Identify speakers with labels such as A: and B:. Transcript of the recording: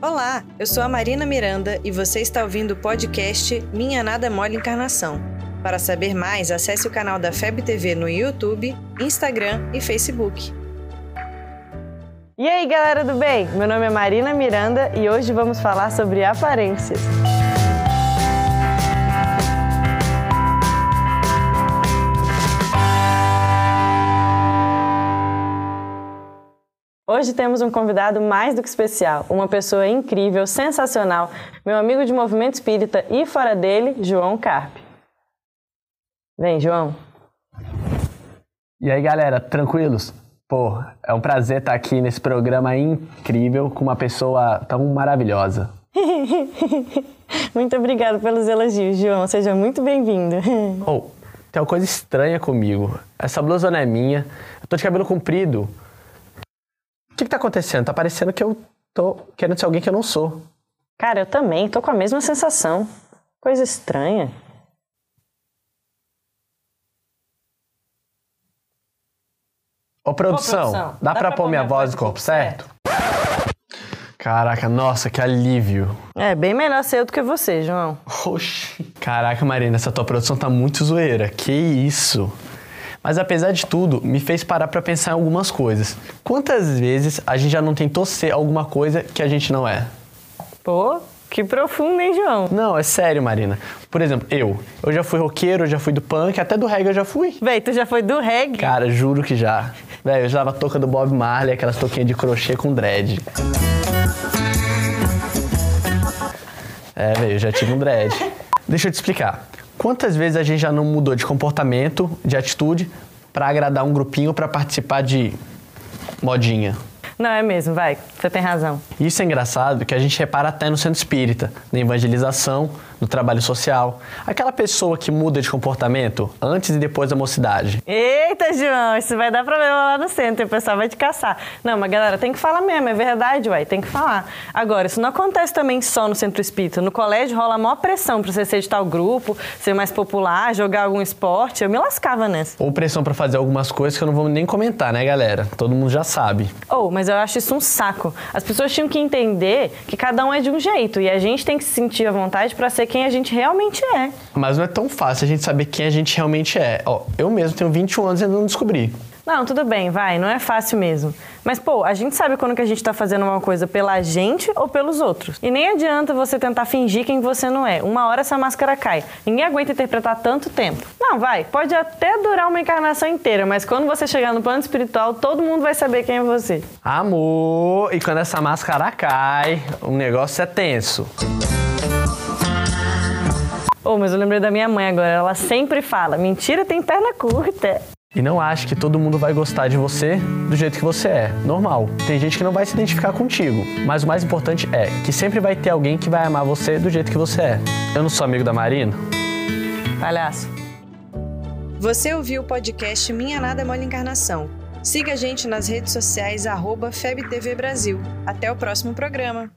A: Olá, eu sou a Marina Miranda e você está ouvindo o podcast Minha Nada Mole Encarnação. Para saber mais, acesse o canal da FEB TV no YouTube, Instagram e Facebook.
B: E aí, galera do bem? Meu nome é Marina Miranda e hoje vamos falar sobre aparências. Hoje temos um convidado mais do que especial, uma pessoa incrível, sensacional, meu amigo de movimento espírita e fora dele, João Carpe. Vem, João.
C: E aí, galera, tranquilos? Pô, é um prazer estar aqui nesse programa incrível com uma pessoa tão maravilhosa.
B: muito obrigado pelos elogios, João. Seja muito bem-vindo.
C: Oh, tem uma coisa estranha comigo. Essa blusa não é minha. Eu tô de cabelo comprido que, que tá acontecendo? Tá parecendo que eu tô querendo ser alguém que eu não sou.
B: Cara, eu também tô com a mesma sensação. Coisa estranha.
C: Ô, produção, Ô, produção dá, dá pra, pra pôr minha voz no corpo certo? certo? Caraca, nossa, que alívio.
B: É, bem melhor ser eu do que você, João.
C: Oxi. Caraca, Marina, essa tua produção tá muito zoeira. Que isso? Mas apesar de tudo, me fez parar para pensar em algumas coisas. Quantas vezes a gente já não tentou ser alguma coisa que a gente não é?
B: Pô, que profundo, hein, João?
C: Não, é sério, Marina. Por exemplo, eu. Eu já fui roqueiro, eu já fui do punk, até do reggae eu já fui.
B: Véi, tu já foi do reggae?
C: Cara, juro que já. Véi, eu já a touca do Bob Marley, aquelas touquinhas de crochê com dread. É, velho, eu já tive um dread. Deixa eu te explicar. Quantas vezes a gente já não mudou de comportamento, de atitude, para agradar um grupinho, para participar de modinha?
B: Não, é mesmo, vai, você tem razão.
C: Isso é engraçado que a gente repara até no centro espírita, na evangelização, no trabalho social. Aquela pessoa que muda de comportamento antes e depois da mocidade.
B: Eita, João, isso vai dar problema lá no centro, o pessoal vai te caçar. Não, mas galera, tem que falar mesmo, é verdade, uai, tem que falar. Agora, isso não acontece também só no centro espírita. No colégio rola a maior pressão pra você ser de tal grupo, ser mais popular, jogar algum esporte. Eu me lascava nessa.
C: Ou pressão para fazer algumas coisas que eu não vou nem comentar, né, galera? Todo mundo já sabe.
B: Ou, oh, mas eu acho isso um saco. As pessoas tinham que entender que cada um é de um jeito e a gente tem que se sentir à vontade para ser quem a gente realmente é.
C: Mas não é tão fácil a gente saber quem a gente realmente é. Ó, eu mesmo tenho 21 anos e ainda não descobri.
B: Não, tudo bem, vai, não é fácil mesmo. Mas, pô, a gente sabe quando que a gente tá fazendo uma coisa pela gente ou pelos outros. E nem adianta você tentar fingir quem você não é. Uma hora essa máscara cai. Ninguém aguenta interpretar tanto tempo. Não, vai, pode até durar uma encarnação inteira, mas quando você chegar no plano espiritual, todo mundo vai saber quem é você.
C: Amor, e quando essa máscara cai, o negócio é tenso.
B: Oh, mas eu lembrei da minha mãe agora. Ela sempre fala: mentira tem perna curta.
C: E não ache que todo mundo vai gostar de você do jeito que você é. Normal. Tem gente que não vai se identificar contigo. Mas o mais importante é que sempre vai ter alguém que vai amar você do jeito que você é. Eu não sou amigo da Marina?
B: Palhaço.
A: Você ouviu o podcast Minha Nada Mole Encarnação. Siga a gente nas redes sociais, arroba FebTV Brasil. Até o próximo programa.